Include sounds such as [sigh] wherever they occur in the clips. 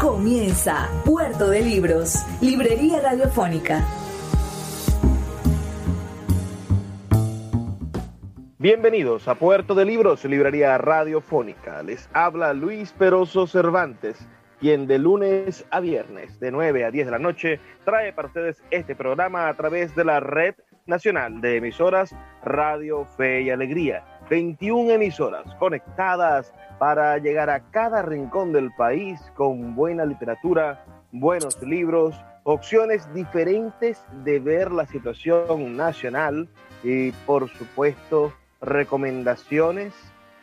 Comienza Puerto de Libros, Librería Radiofónica. Bienvenidos a Puerto de Libros, Librería Radiofónica. Les habla Luis Peroso Cervantes, quien de lunes a viernes, de 9 a 10 de la noche, trae para ustedes este programa a través de la red nacional de emisoras Radio Fe y Alegría. 21 emisoras conectadas para llegar a cada rincón del país con buena literatura, buenos libros, opciones diferentes de ver la situación nacional y por supuesto recomendaciones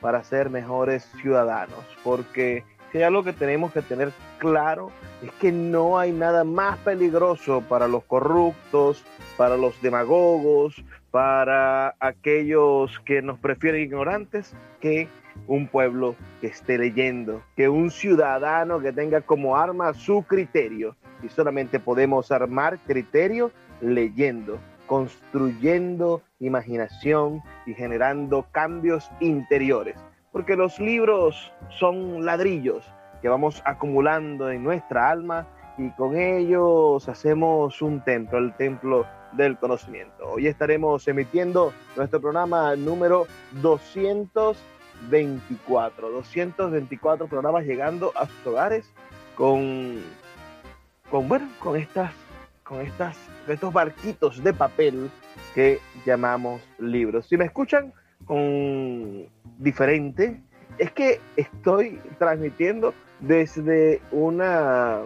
para ser mejores ciudadanos, porque si algo que tenemos que tener claro es que no hay nada más peligroso para los corruptos, para los demagogos, para aquellos que nos prefieren ignorantes, que un pueblo que esté leyendo, que un ciudadano que tenga como arma su criterio. Y solamente podemos armar criterio leyendo, construyendo imaginación y generando cambios interiores. Porque los libros son ladrillos que vamos acumulando en nuestra alma y con ellos hacemos un templo, el templo del conocimiento. Hoy estaremos emitiendo nuestro programa número 224, 224 programas llegando a sus hogares con, con bueno, con estas, con estas, estos barquitos de papel que llamamos libros. Si me escuchan con diferente, es que estoy transmitiendo desde una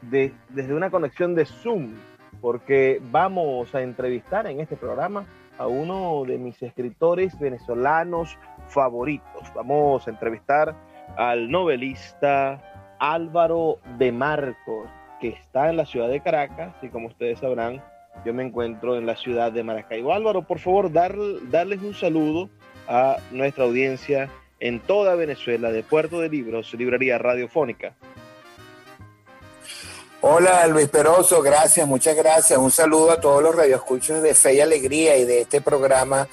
desde una conexión de Zoom porque vamos a entrevistar en este programa a uno de mis escritores venezolanos favoritos. Vamos a entrevistar al novelista Álvaro de Marcos, que está en la ciudad de Caracas y como ustedes sabrán, yo me encuentro en la ciudad de Maracaibo. Álvaro, por favor, darles un saludo a nuestra audiencia en toda Venezuela de Puerto de Libros, Librería Radiofónica. Hola Luis Peroso, gracias, muchas gracias. Un saludo a todos los radioescuchos de Fe y Alegría y de este programa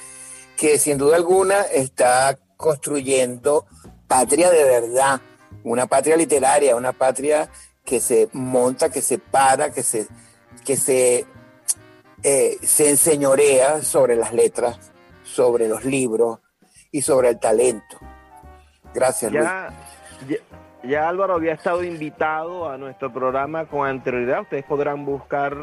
que sin duda alguna está construyendo patria de verdad, una patria literaria, una patria que se monta, que se para, que se, que se, eh, se enseñorea sobre las letras, sobre los libros y sobre el talento. Gracias, Luis. Ya Álvaro había estado invitado a nuestro programa con anterioridad. Ustedes podrán buscar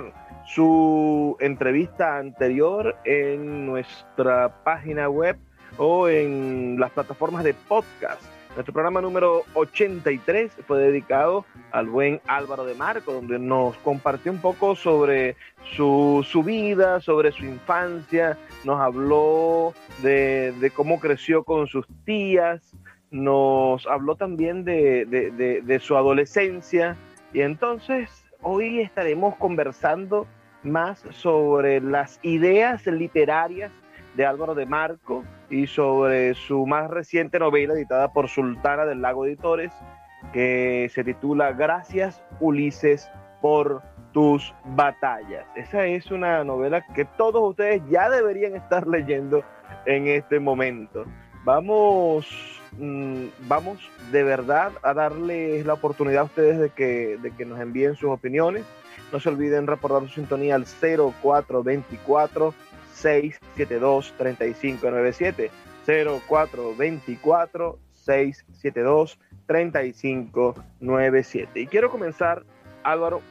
su entrevista anterior en nuestra página web o en las plataformas de podcast. Nuestro programa número 83 fue dedicado al buen Álvaro de Marco, donde nos compartió un poco sobre su, vida, sobre su infancia, nos habló de cómo creció con sus tías, nos habló también de, su adolescencia y entonces hoy estaremos conversando más sobre las ideas literarias de Álvaro de Marco y sobre su más reciente novela editada por Sultana del Lago Editores que se titula Gracias Ulises por tus batallas. Esa es una novela que todos ustedes ya deberían estar leyendo en este momento. Vamos Mm, vamos de verdad a darles la oportunidad a ustedes de que, de que nos envíen sus opiniones. No se olviden reportar su sintonía al 0424 672 3597 0424 672 3597 y quiero comenzar Álvaro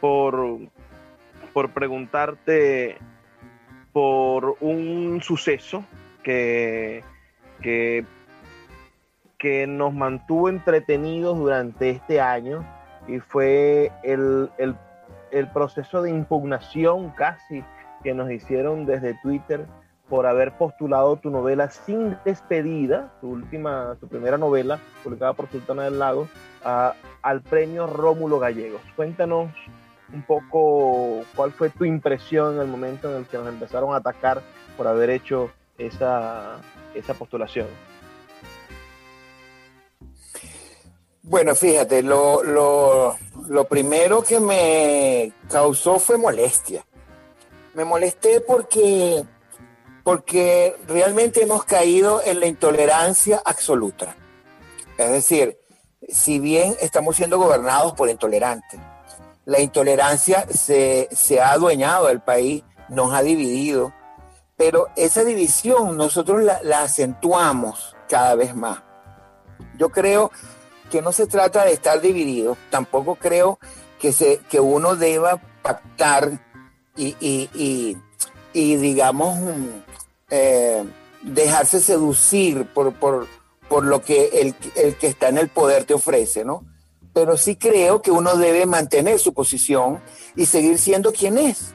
por por preguntarte por un suceso que, que que nos mantuvo entretenidos durante este año y fue el, proceso de impugnación casi que nos hicieron desde Twitter por haber postulado tu novela Sin Despedida, tu última, tu primera novela, publicada por Sultana del Lago, al premio Rómulo Gallegos. Cuéntanos un poco cuál fue tu impresión en el momento en el que nos empezaron a atacar por haber hecho esa, esa postulación. Bueno, fíjate, lo, lo, lo, primero que me causó fue molestia. Me molesté porque, porque realmente hemos caído en la intolerancia absoluta. Es decir, si bien estamos siendo gobernados por intolerantes, la intolerancia se, se ha adueñado del país, nos ha dividido, pero esa división nosotros la, la acentuamos cada vez más. Yo creo que no se trata de estar dividido, tampoco creo que, se, que uno deba pactar y, y, y, digamos, eh, dejarse seducir por, por, por lo que el, el, que está en el poder te ofrece, ¿no? Pero sí creo que uno debe mantener su posición y seguir siendo quien es.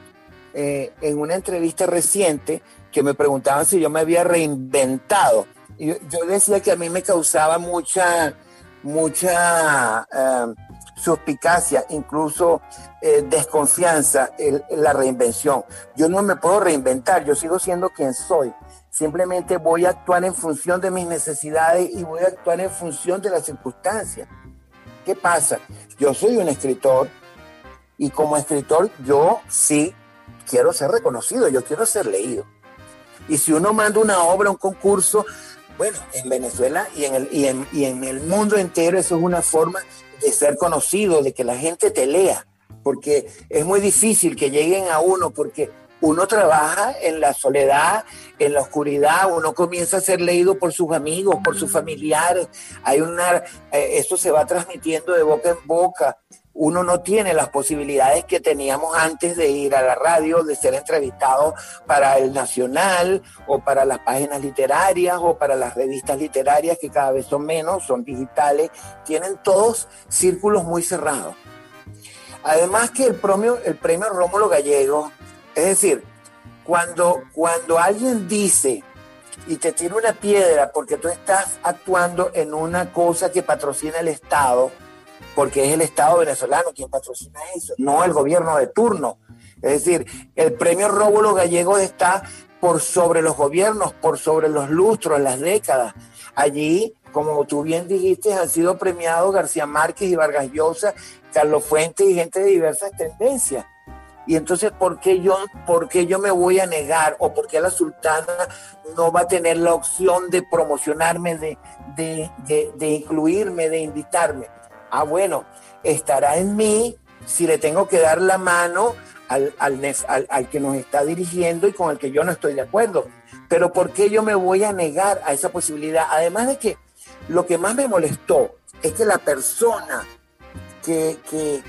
Eh, en una entrevista reciente que me preguntaban si yo me había reinventado, yo decía que a mí me causaba mucha mucha eh, suspicacia, incluso eh, desconfianza en, la reinvención. Yo no me puedo reinventar, yo sigo siendo quien soy. Simplemente voy a actuar en función de mis necesidades y voy a actuar en función de las circunstancias. ¿Qué pasa? Yo soy un escritor y como escritor yo sí quiero ser reconocido, yo quiero ser leído. Y si uno manda una obra, un concurso, bueno, en Venezuela y en, el, y, en, y en el mundo entero eso es una forma de ser conocido, de que la gente te lea, porque es muy difícil que lleguen a uno, porque uno trabaja en la soledad, en la oscuridad, uno comienza a ser leído por sus amigos, por sus familiares, hay una, eh, eso se va transmitiendo de boca en boca, uno no tiene las posibilidades que teníamos antes de ir a la radio, de ser entrevistado para el Nacional o para las páginas literarias o para las revistas literarias que cada vez son menos, son digitales, tienen todos círculos muy cerrados. Además que el premio, el premio Rómulo Gallego, es decir, cuando, cuando alguien dice y te tira una piedra porque tú estás actuando en una cosa que patrocina el Estado, porque es el Estado venezolano quien patrocina eso, no el gobierno de turno. Es decir, el premio Rómulo Gallegos está por sobre los gobiernos, por sobre los lustros, las décadas. Allí, como tú bien dijiste, han sido premiados García Márquez y Vargas Llosa, Carlos Fuentes y gente de diversas tendencias. Y entonces, ¿por qué, yo, ¿por qué yo me voy a negar o por qué la sultana no va a tener la opción de promocionarme, de, de, de incluirme, de invitarme? Ah, bueno, estará en mí si le tengo que dar la mano al, al, que nos está dirigiendo y con el que yo no estoy de acuerdo. Pero ¿por qué yo me voy a negar a esa posibilidad? Además de que lo que más me molestó es que la persona que,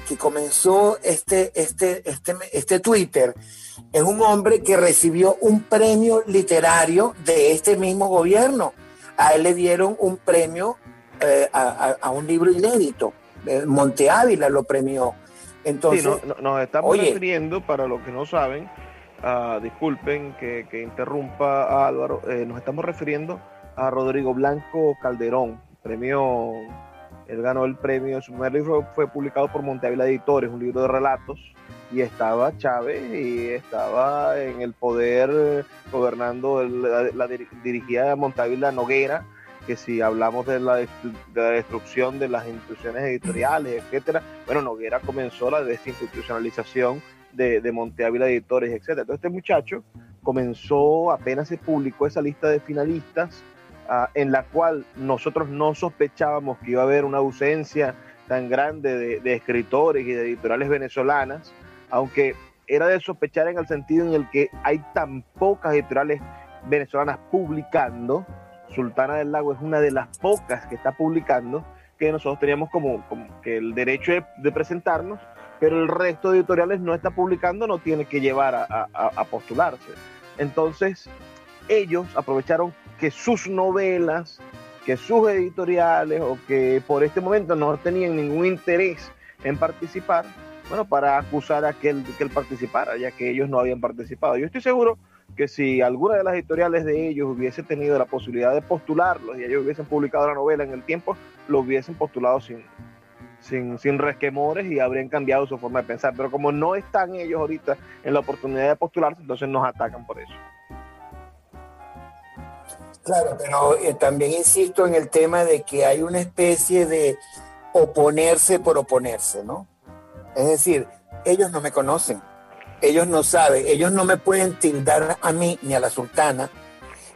que, comenzó este, este, este, este Twitter es un hombre que recibió un premio literario de este mismo gobierno. A él le dieron un premio eh, a, un libro inédito. Eh, Monte Ávila lo premió. Entonces, nos estamos refiriendo, para los que no saben, disculpen que, interrumpa a Álvaro, eh, nos estamos refiriendo a Rodrigo Blanco Calderón, premio, él ganó el premio, su primer libro fue publicado por Monte Ávila Editores, un libro de relatos, y estaba Chávez y estaba en el poder gobernando la, la, dirigida Monte Ávila Noguera, que si hablamos de la, destrucción de las instituciones editoriales, etcétera, bueno, Noguera comenzó la desinstitucionalización de, de Monte Ávila Editores, etcétera. Entonces este muchacho comenzó, apenas se publicó esa lista de finalistas, ah, en la cual nosotros no sospechábamos que iba a haber una ausencia tan grande de, de escritores y de editoriales venezolanas, aunque era de sospechar en el sentido en el que hay tan pocas editoriales venezolanas publicando, Sultana del Lago es una de las pocas que está publicando que nosotros teníamos como, que el derecho de, presentarnos, pero el resto de editoriales no está publicando, no tiene que llevar a, postularse. Entonces, ellos aprovecharon que sus novelas, que sus editoriales o que por este momento no tenían ningún interés en participar, bueno, para acusar a que él, que él participara, ya que ellos no habían participado. Yo estoy seguro que si alguna de las editoriales de ellos hubiese tenido la posibilidad de postularlos y ellos hubiesen publicado la novela en el tiempo, lo hubiesen postulado sin, sin, sin resquemores y habrían cambiado su forma de pensar. Pero como no están ellos ahorita en la oportunidad de postularse, entonces nos atacan por eso. Claro, pero eh, también insisto en el tema de que hay una especie de oponerse por oponerse, ¿no? Es decir, ellos no me conocen, ellos no saben, ellos no me pueden tildar a mí ni a la sultana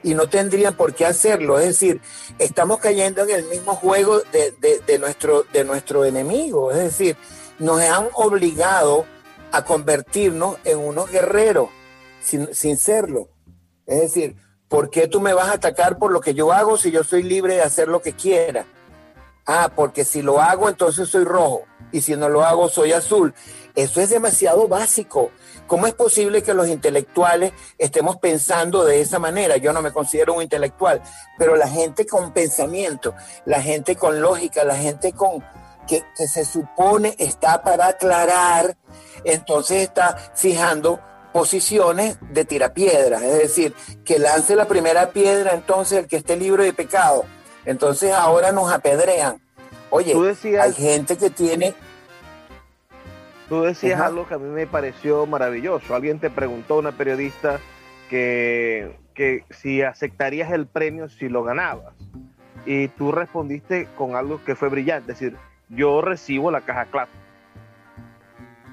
y no tendrían por qué hacerlo. Es decir, estamos cayendo en el mismo juego de, nuestro, de nuestro enemigo. Es decir, nos han obligado a convertirnos en unos guerreros sin, sin serlo. Es decir, ¿por qué tú me vas a atacar por lo que yo hago si yo soy libre de hacer lo que quiera? Ah, porque si lo hago entonces soy rojo y si no lo hago soy azul. Eso es demasiado básico. ¿Cómo es posible que los intelectuales estemos pensando de esa manera? Yo no me considero un intelectual, pero la gente con pensamiento, la gente con lógica, la gente con que, se supone está para aclarar, entonces está fijando posiciones de tirapiedras, es decir, que lance la primera piedra entonces el que esté libre de pecado. Entonces ahora nos apedrean. Oye, hay gente que tiene Tú decías algo que a mí me pareció maravilloso. Alguien te preguntó, una periodista, que, que si aceptarías el premio si lo ganabas. Y tú respondiste con algo que fue brillante, es decir, yo recibo la caja clave.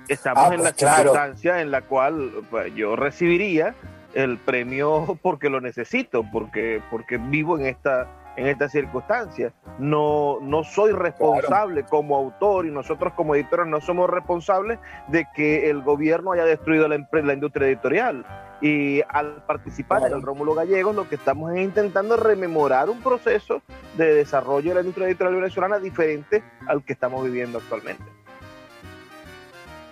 Estamos ah, en la pues, circunstancia en la cual pues, yo recibiría el premio [laughs] porque lo necesito, porque, porque vivo en esta en estas circunstancias. No, no soy responsable como autor y nosotros como editores no somos responsables de que el gobierno haya destruido la, la industria editorial. Y al participar en el Rómulo Gallegos, lo que estamos es intentando rememorar un proceso de desarrollo de la industria editorial venezolana diferente al que estamos viviendo actualmente.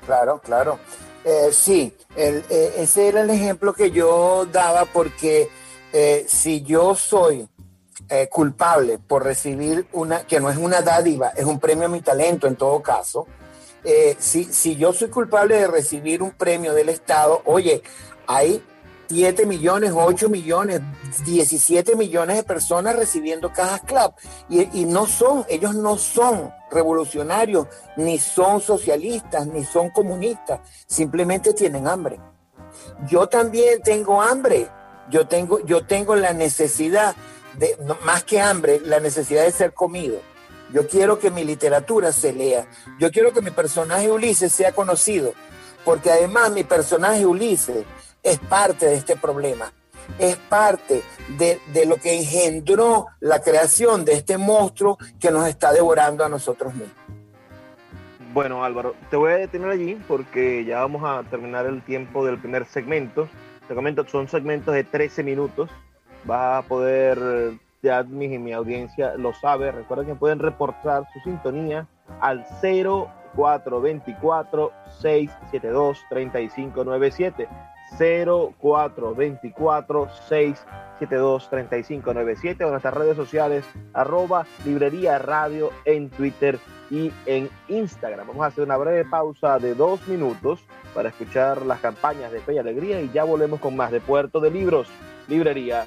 Claro, claro. Eh, sí, el, eh, ese era el ejemplo que yo daba porque eh, si yo soy eh, culpable por recibir una, que no es una dádiva, es un premio a mi talento en todo caso, eh, si, si yo soy culpable de recibir un premio del Estado, oye, hay 7 millones, 8 millones, 17 millones de personas recibiendo cajas CLAP. Y, y, no son, ellos no son revolucionarios, ni son socialistas, ni son comunistas, simplemente tienen hambre. Yo también tengo hambre, yo tengo, yo tengo la necesidad más que hambre, la necesidad de ser comido. Yo quiero que mi literatura se lea. Yo quiero que mi personaje Ulises sea conocido, porque además mi personaje Ulises es parte de este problema. Es parte de, de lo que engendró la creación de este monstruo que nos está devorando a nosotros mismos. Bueno, Álvaro, te voy a detener allí porque ya vamos a terminar el tiempo del primer segmento. Te comento, son segmentos de 13 minutos va a poder, ya mi, mi audiencia lo sabe, recuerden que pueden reportar su sintonía al 0424 672 3597 0424 672 3597 o nuestras redes sociales arroba librería radio en Twitter y en Instagram. Vamos a hacer una breve pausa de dos minutos para escuchar las campañas de Fe y Alegría y ya volvemos con más de Puerto de Libros, Librería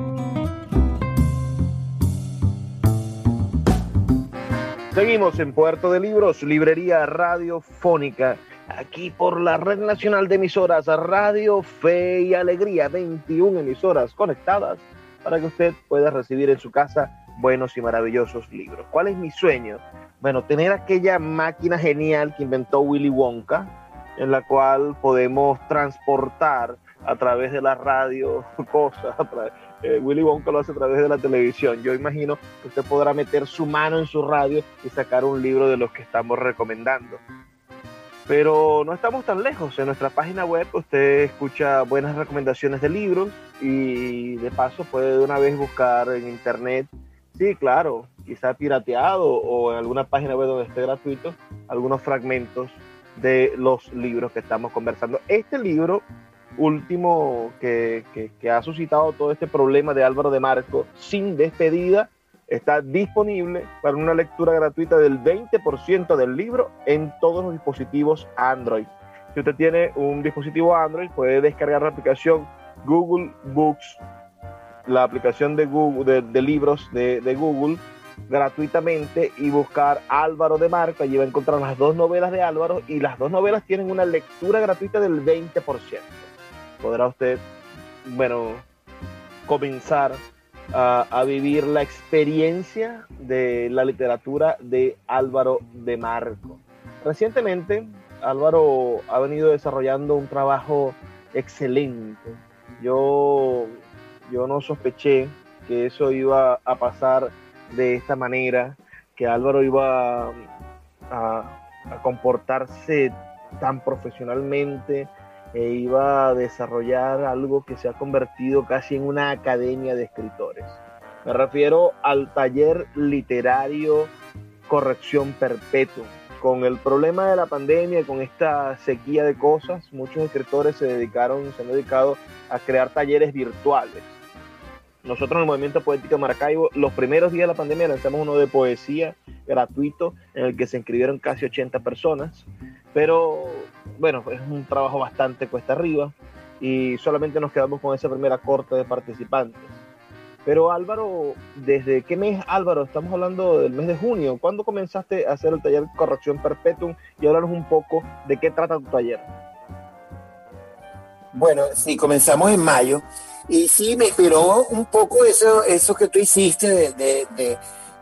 Seguimos en Puerto de Libros, librería radiofónica, aquí por la Red Nacional de Emisoras Radio Fe y Alegría, 21 emisoras conectadas para que usted pueda recibir en su casa buenos y maravillosos libros. ¿Cuál es mi sueño? Bueno, tener aquella máquina genial que inventó Willy Wonka, en la cual podemos transportar a través de la radio [laughs] cosas, a través, eh, Willy Wonka lo hace a través de la televisión. Yo imagino que usted podrá meter su mano en su radio y sacar un libro de los que estamos recomendando. Pero no estamos tan lejos. En nuestra página web usted escucha buenas recomendaciones de libros y de paso puede de una vez buscar en internet. Sí, claro, quizá pirateado o en alguna página web donde esté gratuito, algunos fragmentos de los libros que estamos conversando. Este libro último que, ha suscitado todo este problema de Álvaro de Marco, sin despedida, está disponible para una lectura gratuita del 20% del libro en todos los dispositivos Android. Si usted tiene un dispositivo Android, puede descargar la aplicación Google Books, la aplicación de, Google, de, libros de, de, Google, gratuitamente y buscar Álvaro de Marco. Allí va a encontrar las dos novelas de Álvaro y las dos novelas tienen una lectura gratuita del 20%. Podrá usted, bueno, comenzar a, vivir la experiencia de la literatura de Álvaro de Marco. Recientemente, Álvaro ha venido desarrollando un trabajo excelente. Yo, yo no sospeché que eso iba a pasar de esta manera, que Álvaro iba a, a comportarse tan profesionalmente e iba a desarrollar algo que se ha convertido casi en una academia de escritores. Me refiero al taller literario Corrección Perpetua. Con el problema de la pandemia, con esta sequía de cosas, muchos escritores se dedicaron, se han dedicado a crear talleres virtuales. Nosotros en el Movimiento Poético Maracaibo, los primeros días de la pandemia lanzamos uno de poesía gratuito en el que se inscribieron casi 80 personas, pero bueno, es un trabajo bastante cuesta arriba y solamente nos quedamos con esa primera corte de participantes. Pero Álvaro, ¿desde qué mes, Álvaro? Estamos hablando del mes de junio. ¿Cuándo comenzaste a hacer el taller Corrección Perpetuum? Y háblanos un poco de qué trata tu taller. Bueno, sí, comenzamos en mayo. Y sí, me inspiró un poco eso, eso que tú hiciste de,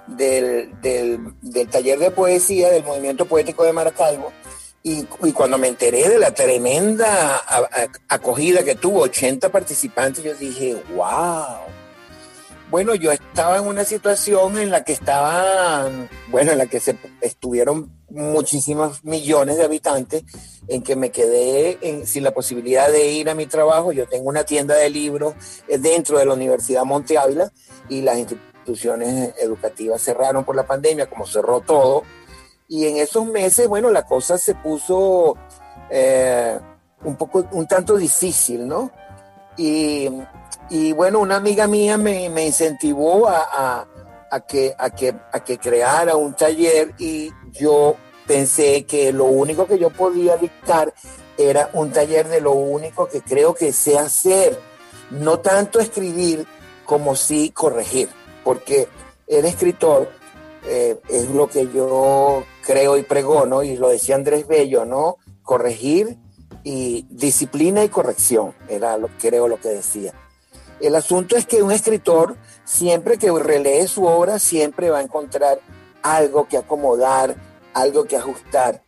del, del, taller de poesía del Movimiento Poético de Maracaibo y, cuando me enteré de la tremenda acogida que tuvo, 80 participantes, yo dije, wow. Bueno, yo estaba en una situación en la que estaban, bueno, en la que se estuvieron muchísimos millones de habitantes, en que me quedé sin la posibilidad de ir a mi trabajo. Yo tengo una tienda de libros eh, dentro de la Universidad Monte Ávila y las instituciones educativas cerraron por la pandemia, como cerró todo y en esos meses, bueno, la cosa se puso eh, un poco, un tanto difícil, ¿no? Y, y bueno, una amiga mía me, me incentivó a, a, que, a, que, a que creara un taller y yo pensé que lo único que yo podía dictar era un taller de lo único que creo que sé hacer, no tanto escribir como sí corregir, porque el escritor eh, es lo que yo creo y pregono, y lo decía Andrés Bello, ¿no? Corregir y disciplina y corrección, era lo creo lo que decía. El asunto es que un escritor, siempre que relee su obra, siempre va a encontrar algo que acomodar, algo que ajustar.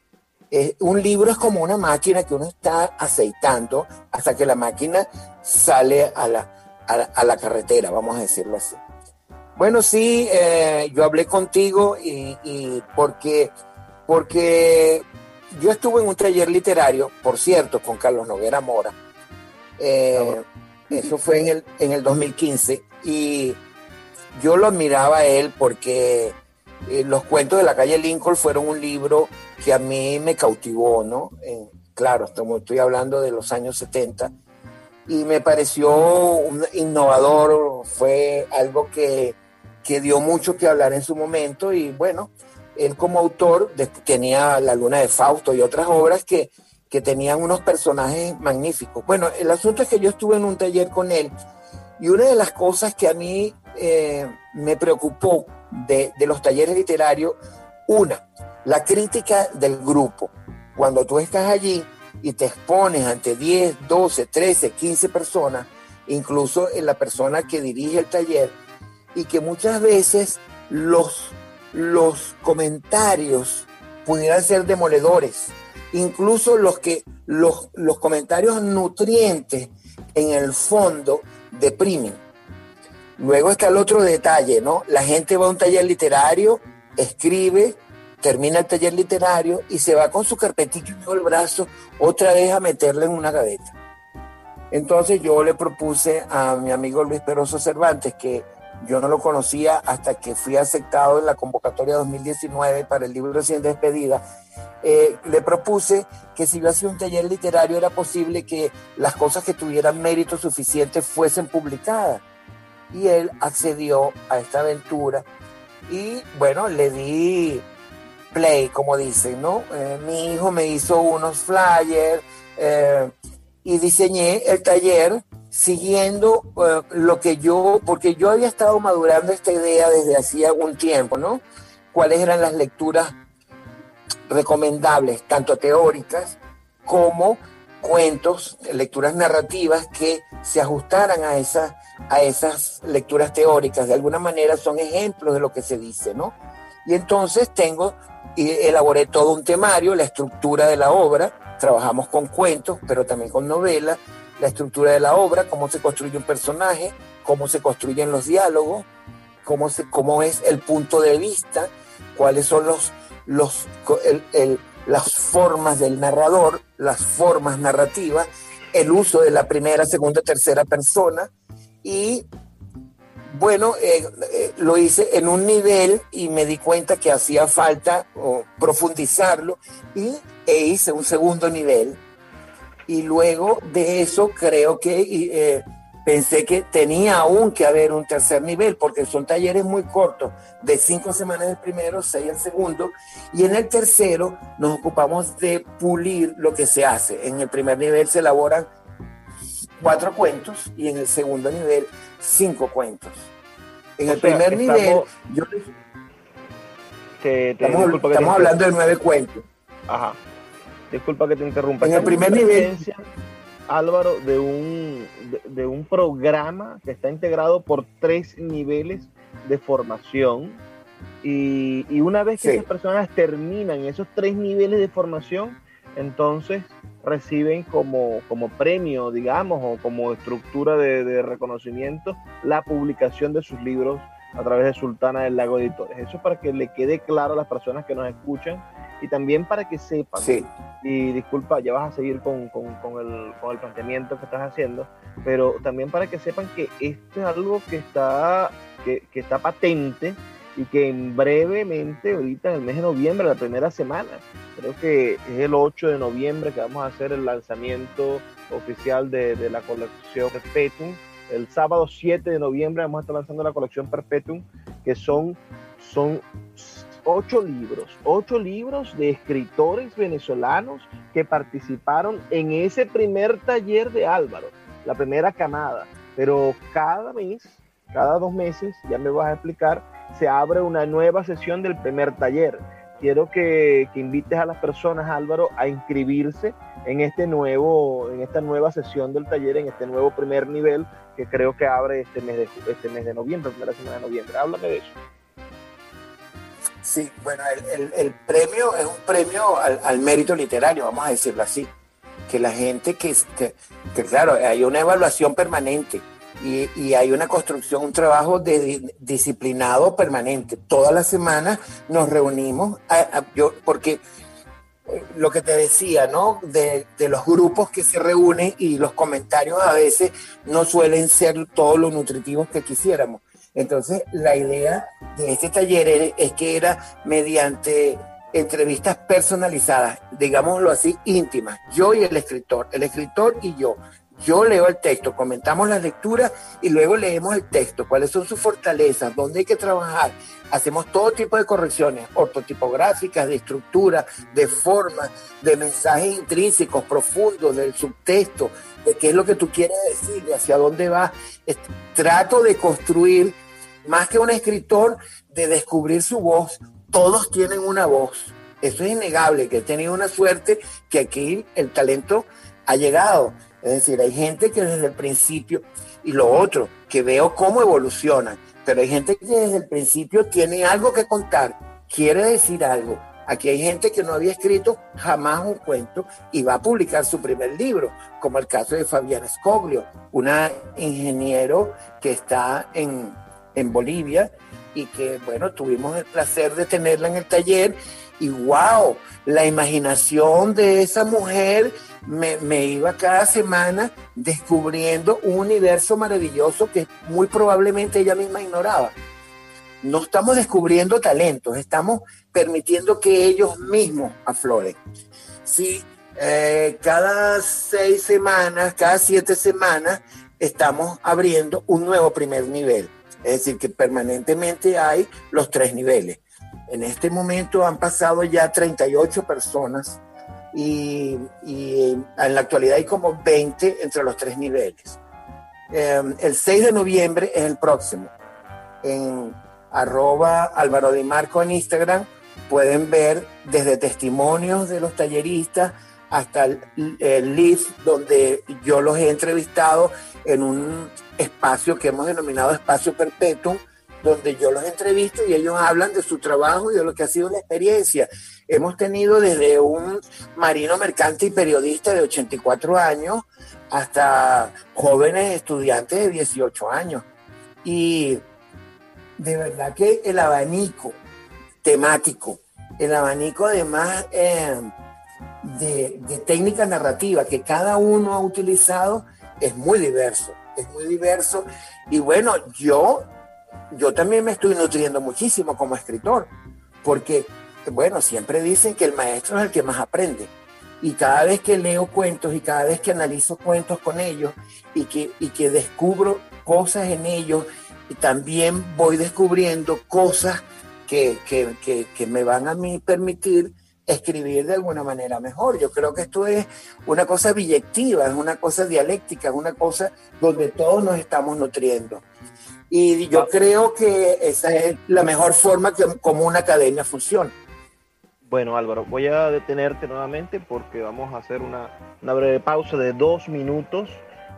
un libro es como una máquina que uno está aceitando hasta que la máquina sale a la, a la carretera, vamos a decirlo así. Bueno, sí, eh, yo hablé contigo y, porque, porque yo estuve en un taller literario, por cierto, con Carlos Noguera Mora. Eh, eso fue en el, en el 2015 y yo lo admiraba a él porque eh, los cuentos de la calle Lincoln fueron un libro que a mí me cautivó, ¿no? claro, estoy hablando de los años 70 y me pareció un innovador, fue algo que que dio mucho que hablar en su momento y bueno, él como autor tenía La Luna de Fausto y otras obras que, que tenían unos personajes magníficos. Bueno, el asunto es que yo estuve en un taller con él y una de las cosas que a mí eh, me preocupó de, de los talleres literarios, una, la crítica del grupo. Cuando tú estás allí y te expones ante 10, 12, 13, 15 personas, incluso en la persona que dirige el taller, y que muchas veces los, los comentarios pudieran ser demoledores, incluso los, que, los, los comentarios nutrientes en el fondo deprimen. Luego está el otro detalle, ¿no? La gente va a un taller literario, escribe, termina el taller literario y se va con su carpetito en el brazo otra vez a meterle en una gaveta. Entonces yo le propuse a mi amigo Luis Peroso Cervantes que Yo no lo conocía hasta que fui aceptado en la convocatoria 2019 para el libro Sin Despedida. Eh, le propuse que si yo hacía un taller literario era posible que las cosas que tuvieran mérito suficiente fuesen publicadas. Y él accedió a esta aventura y bueno, le di play, como dicen, ¿no? Eh, mi hijo me hizo unos flyers eh, y diseñé el taller siguiendo eh, lo que yo, porque yo había estado madurando esta idea desde hacía algún tiempo, ¿no? Cuáles eran las lecturas recomendables, tanto teóricas como cuentos, lecturas narrativas que se ajustaran a esas, a esas lecturas teóricas. De alguna manera son ejemplos de lo que se dice, ¿no? Y entonces tengo, y elaboré todo un temario, la estructura de la obra, trabajamos con cuentos, pero también con novelas, la estructura de la obra, cómo se construye un personaje, cómo se construyen los diálogos, cómo, cómo es el punto de vista, cuáles son los, las formas del narrador, las formas narrativas, el uso de la primera, segunda, tercera persona. Y bueno, eh, eh, lo hice en un nivel y me di cuenta que hacía falta profundizarlo y e hice un segundo nivel y luego de eso creo que eh, pensé que tenía aún que haber un tercer nivel, porque son talleres muy cortos, de cinco semanas el primero, seis el segundo, y en el tercero nos ocupamos de pulir lo que se hace. En el primer nivel se elaboran cuatro cuentos y en el segundo nivel cinco cuentos. En el primer nivel, yo estamos hablando de nueve cuentos. Ajá. Disculpa que te interrumpa. En el primer nivel. Álvaro, de un, de, un programa que está integrado por tres niveles de formación. Y, una vez que esas personas terminan esos tres niveles de formación, entonces reciben como, como premio, digamos, o como estructura de, de, reconocimiento la publicación de sus libros a través de Sultana del Lago Editores. Eso es para que le quede claro a las personas que nos escuchan y también para que sepan, y disculpa, ya vas a seguir con, con, el, con, el, planteamiento que estás haciendo, pero también para que sepan que esto es algo que está, que, que está patente y que en brevemente, ahorita en el mes de noviembre, la primera semana, creo que es el 8 de noviembre que vamos a hacer el lanzamiento oficial de, de la colección Perpetuum. El sábado 7 de noviembre vamos a estar lanzando la colección Perpetuum, que son, son ocho libros, ocho libros de escritores venezolanos que participaron en ese primer taller de Álvaro, la primera camada. Pero cada mes, cada dos meses, ya me vas a explicar, se abre una nueva sesión del primer taller. Quiero que, invites a las personas, Álvaro, a inscribirse en este nuevo, en esta nueva sesión del taller, en este nuevo primer nivel que creo que abre este mes de, este mes de noviembre, primera semana de noviembre. Háblame de eso. Sí, bueno, el, premio es un premio al, mérito literario, vamos a decirlo así. Que la gente que, que, claro, hay una evaluación permanente y, hay una construcción, un trabajo de, disciplinado permanente. Todas las semanas nos reunimos, yo, porque eh, lo que te decía, ¿no? De, de, los grupos que se reúnen y los comentarios a veces no suelen ser todos los nutritivos que quisiéramos. Entonces, la idea de este taller es que era mediante entrevistas personalizadas, digámoslo así, íntimas, yo y el escritor, el escritor y yo. Yo leo el texto, comentamos las lecturas y luego leemos el texto, cuáles son sus fortalezas, dónde hay que trabajar. Hacemos todo tipo de correcciones ortotipográficas, de estructura, de forma, de mensajes intrínsecos, profundos, del subtexto, de qué es lo que tú quieres decir, de hacia dónde vas. Trato de construir, más que un escritor, de descubrir su voz. Todos tienen una voz. Eso es innegable, que he tenido una suerte que aquí el talento ha llegado. Es decir, hay gente que desde el principio, y lo otro, que veo cómo evolucionan, pero hay gente que desde el principio tiene algo que contar, quiere decir algo, Aquí hay gente que no había escrito jamás un cuento y va a publicar su primer libro, como el caso de Fabiana Scoglio, una ingeniero que está en, en Bolivia y que, bueno, tuvimos el placer de tenerla en el taller y wow, la imaginación de esa mujer me, me, iba cada semana descubriendo un universo maravilloso que muy probablemente ella misma ignoraba. No estamos descubriendo talentos, estamos permitiendo que ellos mismos afloren. Si eh, cada seis semanas, cada siete semanas, estamos abriendo un nuevo primer nivel. Es decir, que permanentemente hay los tres niveles. En este momento han pasado ya 38 personas y, en la actualidad hay como 20 entre los tres niveles. Em, el 6 de noviembre es el próximo. En arroba Álvaro Di Marco en Instagram pueden ver desde testimonios de los talleristas hasta el, el donde yo los he entrevistado en un espacio que hemos denominado Espacio Perpetuum, donde yo los entrevisto y ellos hablan de su trabajo y de lo que ha sido la experiencia. Hemos tenido desde un marino mercante y periodista de 84 años hasta jóvenes estudiantes de 18 años. Y de verdad que el abanico temático, el abanico además eh, de, de técnica narrativa que cada uno ha utilizado es muy diverso, es muy diverso. Y bueno, yo yo también me estoy nutriendo muchísimo como escritor, porque, bueno, siempre dicen que el maestro es el que más aprende. Y cada vez que leo cuentos y cada vez que analizo cuentos con ellos y que, y que descubro cosas en ellos, y también voy descubriendo cosas que, que, que, que me van a mí permitir escribir de alguna manera mejor. Yo creo que esto es una cosa biyectiva, es una cosa dialéctica, es una cosa donde todos nos estamos nutriendo. Y yo creo que esa es la mejor forma que como una academia funciona. Bueno, Álvaro, voy a detenerte nuevamente porque vamos a hacer una, una breve pausa de dos minutos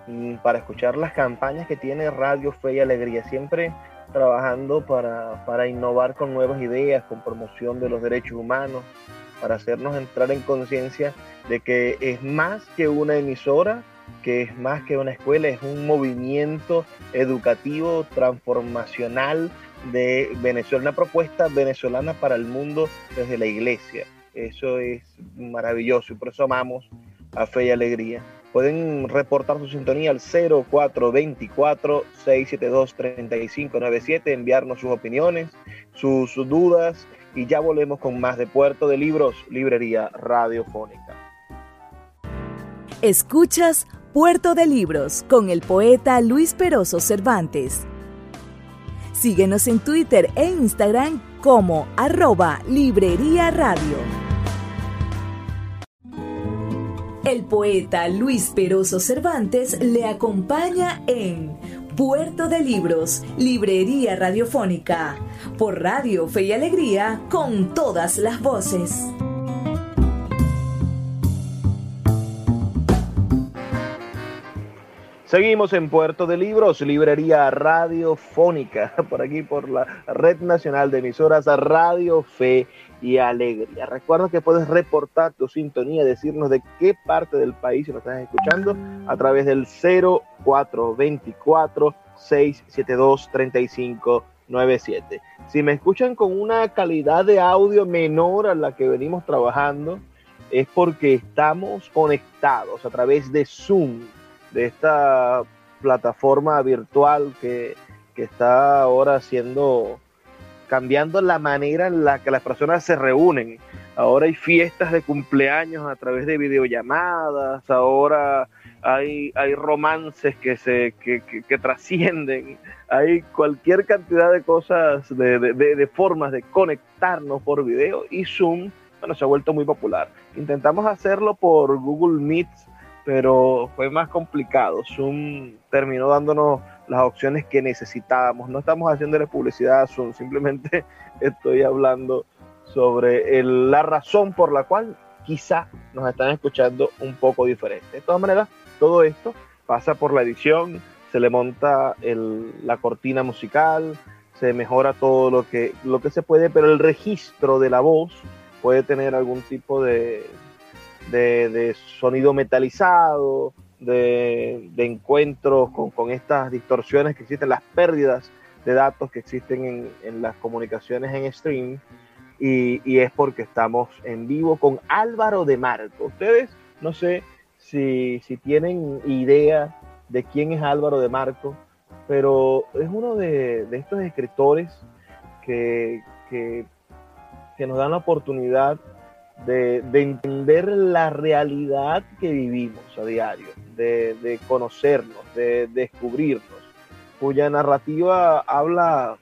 mm, para escuchar las campañas que tiene Radio Fe y Alegría, siempre trabajando para, para innovar con nuevas ideas, con promoción de los derechos humanos, para hacernos entrar en conciencia de que es más que una emisora, que es más que una escuela, es un movimiento educativo transformacional de Venezuela, una propuesta venezolana para el mundo desde la iglesia. Eso es maravilloso y por eso amamos a Fe y Alegría. Pueden reportar su sintonía al 0424-672-3597, enviarnos sus opiniones, sus dudas y ya volvemos con más de Puerto de Libros, Librería Radiofónica. Escuchas Puerto de Libros con el poeta Luis Peroso Cervantes. Síguenos en Twitter e Instagram como arroba Librería Radio. El poeta Luis Peroso Cervantes le acompaña en Puerto de Libros, Librería Radiofónica, por Radio Fe y Alegría, con todas las voces. Seguimos en Puerto de Libros, librería radiofónica, [laughs] por aquí por la Red Nacional de Emisoras Radio Fe y Alegría. Recuerda que puedes reportar tu sintonía, decirnos de qué parte del país nos estás escuchando a través del 0424 672 3597. Si me escuchan con una calidad de audio menor a la que venimos trabajando, es porque estamos conectados a través de Zoom de esta plataforma virtual que, está ahora haciendo, cambiando la manera en la que las personas se reúnen. Ahora hay fiestas de cumpleaños a través de videollamadas, ahora hay, hay romances que, se, que, trascienden, hay cualquier cantidad de cosas, de, de, formas de conectarnos por video y Zoom, bueno, se ha vuelto muy popular. Intentamos hacerlo por Google Meet pero fue más complicado. Zoom terminó dándonos las opciones que necesitábamos. No estamos haciéndole publicidad a simplemente [laughs] estoy hablando sobre la razón por la cual quizá nos están escuchando un poco diferente. De todas maneras, todo esto pasa por la edición, se le monta la cortina musical, se mejora todo lo que, lo que se puede, pero el registro de la voz puede tener algún tipo de, de, sonido metalizado, de, encuentros con, estas distorsiones que existen, las pérdidas de datos que existen en, las comunicaciones en stream. Y, es porque estamos en vivo con Álvaro de Marco. Ustedes, no sé si, si tienen idea de quién es Álvaro de Marco, pero es uno de, de estos escritores que, que, que, nos dan la oportunidad de, de, entender la realidad que vivimos a diario, de, conocernos, de, descubrirnos, cuya narrativa habla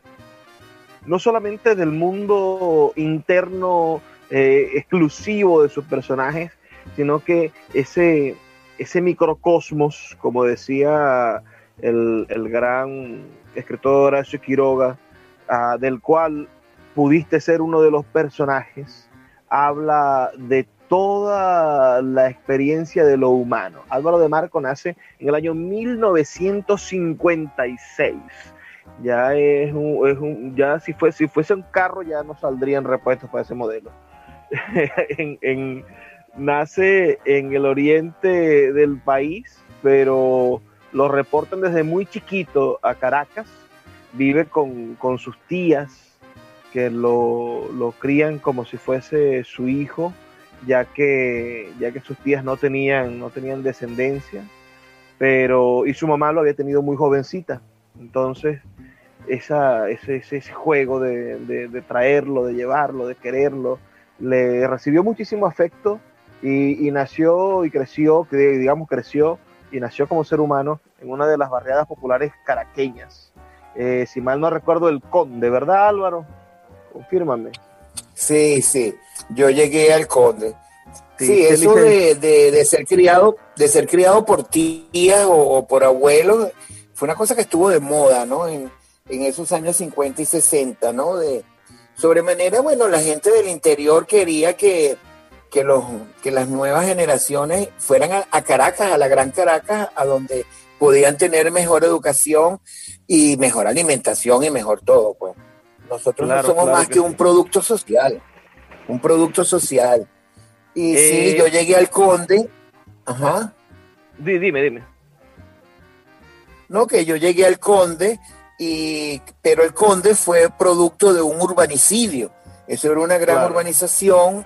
no solamente del mundo interno eh, exclusivo de sus personajes, sino que ese, ese microcosmos, como decía el, el gran escritor Horacio Quiroga, uh, del cual pudiste ser uno de los personajes, habla de toda la experiencia de lo humano. Álvaro de Marco nace en el año 1956. Ya es un, es un ya si, fue, si fuese un carro ya no saldrían repuestos para ese modelo. [laughs] nace en el oriente del país, pero lo reportan desde muy chiquito a Caracas. Vive con, con sus tías, que lo, lo, crían como si fuese su hijo, ya que, ya que sus tías no tenían, no tenían descendencia, pero, y su mamá lo había tenido muy jovencita. Entonces, esa, ese, ese juego de, de, traerlo, de llevarlo, de quererlo, le recibió muchísimo afecto y, y, nació y creció, digamos, creció y nació como ser humano en una de las barriadas populares caraqueñas. Eh, si mal no recuerdo, el Conde, ¿verdad, Álvaro? Confírmame. Sí, sí, yo llegué al Conde. Sí, sí eso de, de, de, ser criado, de ser criado por tías o, o, por abuelos, fue una cosa que estuvo de moda, ¿no? En, en esos años 50 y 60, ¿no? De sobremanera, bueno, la gente del interior quería que que, los, que las nuevas generaciones fueran a, a, Caracas, a la Gran Caracas, a donde podían tener mejor educación y mejor alimentación y mejor todo. Pues nosotros claro, no somos claro más que, que, un producto social, un producto social. Y eh, sí, yo llegué al Conde. Ajá. Dime, dime. No, que yo llegué al Conde, y, pero el Conde fue producto de un urbanicidio. Eso era una gran claro. urbanización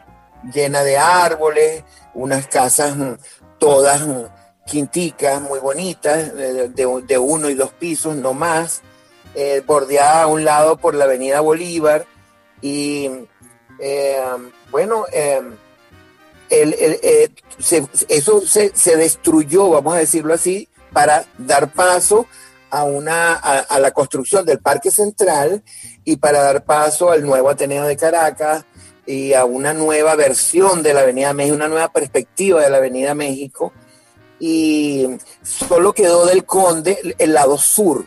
llena de árboles, unas casas mm, todas mm, quinticas, muy bonitas, de, de, de uno y dos pisos, no más, eh, bordeada a un lado por la avenida Bolívar. Y eh, bueno, el, eh, eso se, se, destruyó, vamos a decirlo así, para dar paso a, una, a, a la construcción del Parque Central y para dar paso al nuevo Ateneo de Caracas, y a una nueva versión de la Avenida México, una nueva perspectiva de la Avenida México. Y solo quedó del Conde el lado sur,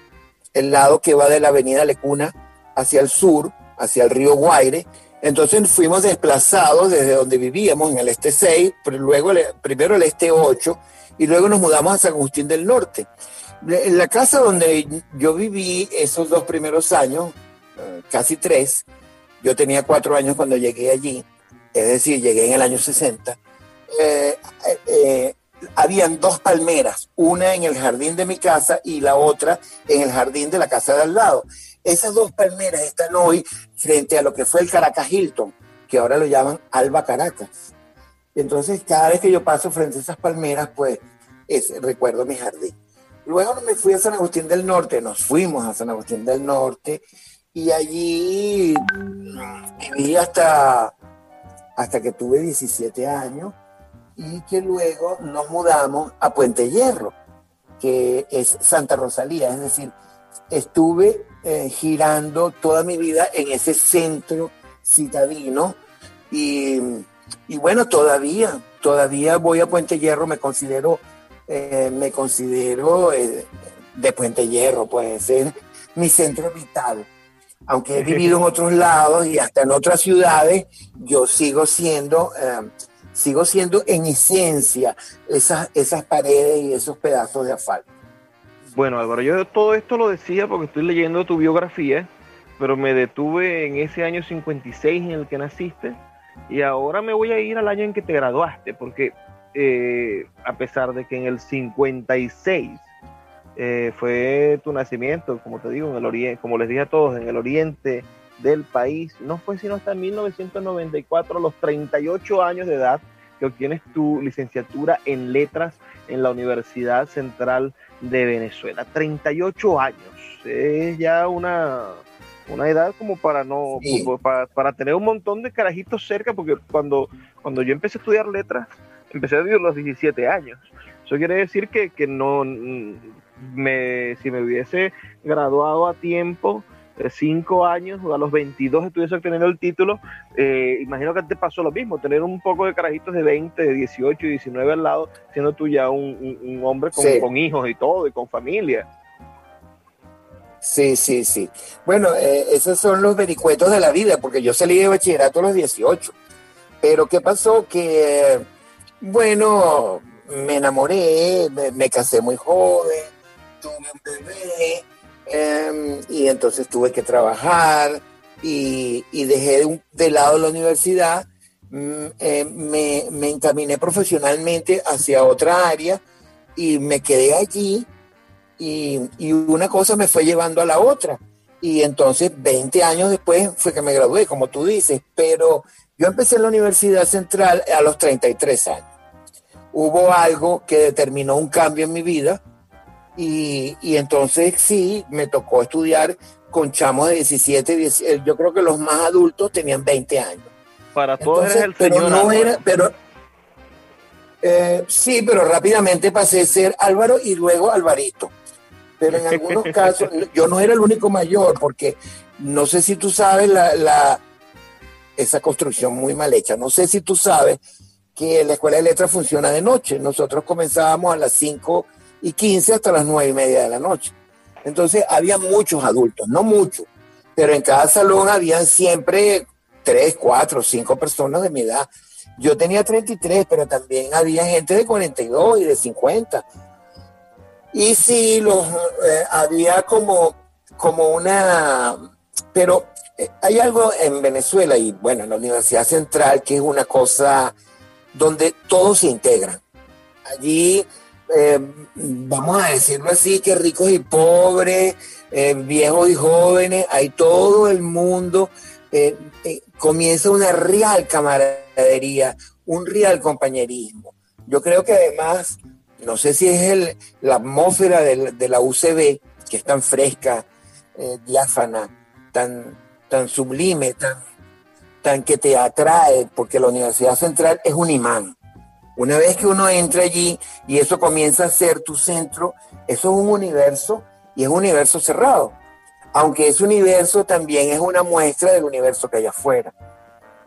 el lado que va de la Avenida Lecuna hacia el sur, hacia el río Guaire. Entonces fuimos desplazados desde donde vivíamos, en el este 6, pero luego primero el este 8, y luego nos mudamos a San Agustín del Norte. En la casa donde yo viví esos dos primeros años, eh, casi tres, yo tenía cuatro años cuando llegué allí, es decir, llegué en el año 60. Eh, eh, habían dos palmeras, una en el jardín de mi casa y la otra en el jardín de la casa de al lado. Esas dos palmeras están hoy frente a lo que fue el Caracas Hilton, que ahora lo llaman Alba Caracas. Entonces, cada vez que yo paso frente a esas palmeras, pues es, recuerdo mi jardín. Luego me fui a San Agustín del Norte, nos fuimos a San Agustín del Norte y allí viví hasta, hasta que tuve 17 años y que luego nos mudamos a Puente Hierro, que es Santa Rosalía, es decir, estuve eh, girando toda mi vida en ese centro citadino y, y, bueno, todavía, todavía voy a Puente Hierro, me considero, eh, me considero eh, de Puente Hierro, pues es mi centro vital aunque he vivido en [laughs] otros lados y hasta en otras ciudades, yo sigo siendo, eh, sigo siendo en esencia esas, esas paredes y esos pedazos de asfalto. Bueno, Álvaro, yo todo esto lo decía porque estoy leyendo tu biografía, pero me detuve en ese año 56 en el que naciste y ahora me voy a ir al año en que te graduaste, porque eh, a pesar de que en el 56 eh, fue tu nacimiento, como te digo, en el oriente, como les dije a todos, en el oriente del país. No fue sino hasta 1994, los 38 años de edad, que obtienes tu licenciatura en letras en la Universidad Central de Venezuela. 38 años, es ya una, una edad como para no para, tener un montón de carajitos cerca, porque cuando, cuando yo empecé a estudiar letras, empecé a vivir los 17 años. Eso quiere decir que, que no me, si me hubiese graduado a tiempo, cinco años, a los 22 estuviese obteniendo el título, eh, imagino que te pasó lo mismo, tener un poco de carajitos de 20, de 18 y 19 al lado, siendo tú ya un, hombre con, hijos y todo, y con familia. Sí, sí, sí. Bueno, eh, esos son los vericuetos de la vida, porque yo salí de bachillerato a los 18. Pero ¿qué pasó? Que, bueno, me enamoré, me casé muy joven, tuve un bebé, Em, y entonces tuve que trabajar y, dejé de, lado la universidad, mm, eh, me, me, encaminé profesionalmente hacia otra área y me quedé allí y, y, una cosa me fue llevando a la otra. Y entonces 20 años después fue que me gradué, como tú dices, pero yo empecé en la Universidad Central a los 33 años. Hubo algo que determinó un cambio en mi vida y, entonces sí, me tocó estudiar con chamos de 17, 17, yo creo que los más adultos tenían 20 años. Para todos el pero señor no era, pero eh, sí, pero rápidamente pasé a ser Álvaro y luego Alvarito. Pero en algunos [laughs] casos, yo no era el único mayor, porque no sé si tú sabes la, la, esa construcción muy mal hecha. No sé si tú sabes que la escuela de letras funciona de noche. Nosotros comenzábamos a las 5 y 15 hasta las 9 y media de la noche. Entonces había muchos adultos, no muchos, pero en cada salón habían siempre 3, 4, 5 personas de mi edad. Yo tenía 33, pero también había gente de 42 y de 50. Y sí, los, eh, había como, como una... Pero eh, hay algo en Venezuela y bueno, en la Universidad Central que es una cosa donde todos se integran. Allí eh, vamos a decirlo así, que ricos y pobres, eh, viejos y jóvenes, hay todo el mundo, eh, comienza una real camaradería, un real compañerismo. Yo creo que además, no sé si es el, la atmósfera de, la UCB, que es tan fresca, diáfana, tan, tan sublime, tan, tan que te atrae, porque la Universidad Central es un imán una vez que uno entra allí y eso comienza a ser tu centro, eso es un universo y es un universo cerrado. Aunque ese universo también es una muestra del universo que hay afuera.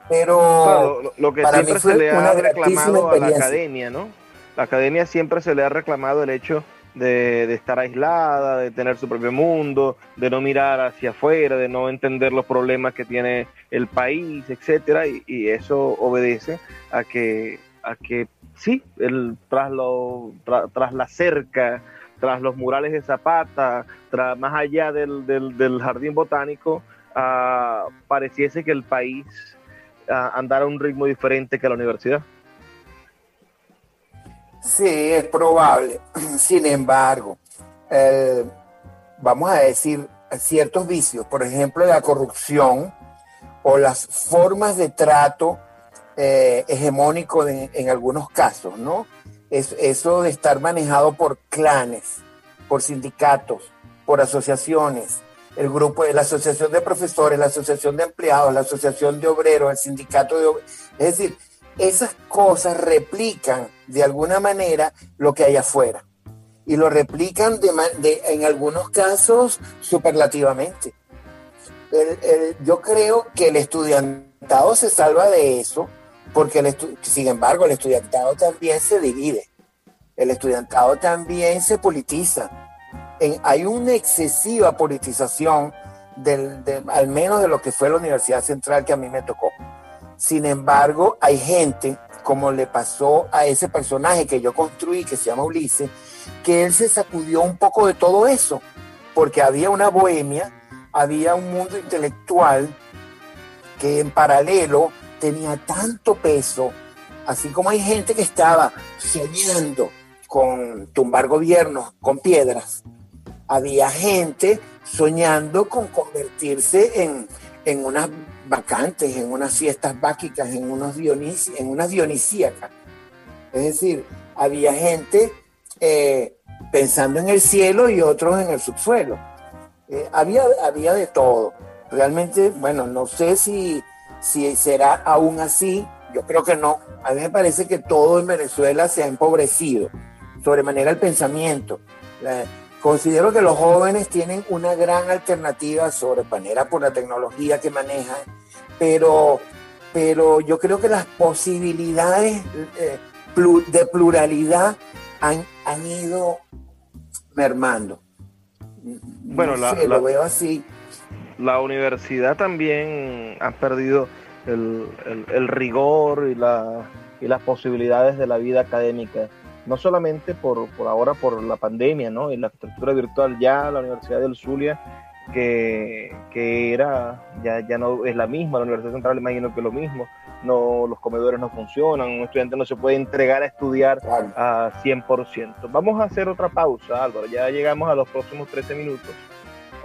Pero lo, que siempre se le ha reclamado a la academia, ¿no? La academia siempre se le ha reclamado el hecho de, estar aislada, de tener su propio mundo, de no mirar hacia afuera, de no entender los problemas que tiene el país, etcétera, y, y eso obedece a que, a que sí, el, tras, lo, tras la cerca, tras los murales de Zapata, más allá del, del, jardín botánico, uh, pareciese que el país uh, andara a un ritmo diferente que la universidad. Sí, es probable. [clears throat] Sin embargo, vamos a decir ciertos vicios, por ejemplo, la corrupción o las formas de trato eh, hegemónico en algunos casos, ¿no? Es, eso de estar manejado por clanes, por sindicatos, por asociaciones, el grupo de la asociación de profesores, la asociación de empleados, la asociación de obreros, el sindicato de obreros. Es decir, esas cosas replican de alguna manera lo que hay afuera. Y lo replican de, en algunos casos superlativamente. yo creo que el estudiantado se salva de eso porque el sin embargo el estudiantado también se divide, el estudiantado también se politiza. hay una excesiva politización del, al menos de lo que fue la Universidad Central que a mí me tocó. Sin embargo, hay gente, como le pasó a ese personaje que yo construí, que se llama Ulises, que él se sacudió un poco de todo eso, porque había una bohemia, había un mundo intelectual que en paralelo tenía tanto peso, así como hay gente que estaba soñando con tumbar gobiernos con piedras, había gente soñando con convertirse en, en unas vacantes, en unas fiestas báquicas, en, unos en unas dionisíacas. Es decir, había gente eh, pensando en el cielo y otros en el subsuelo. Eh, había, había de todo. Realmente, bueno, no sé si, si será aún así. Yo creo que no. A mí me parece que todo en Venezuela se ha empobrecido, sobremanera el pensamiento. considero que los jóvenes tienen una gran alternativa sobremanera por la tecnología que manejan, pero, pero yo creo que las posibilidades eh, de pluralidad han, han ido mermando. Bueno, la, lo veo así. La universidad también ha perdido el, rigor y, la, y las posibilidades de la vida académica no solamente por, por, ahora por la pandemia, ¿no? Y la estructura virtual, ya la Universidad del Zulia, que, que, era, ya, ya no es la misma, la Universidad Central imagino que lo mismo, no, los comedores no funcionan, un estudiante no se puede entregar a estudiar a 100%. Vamos a hacer otra pausa, Álvaro, ya llegamos a los próximos 13 minutos,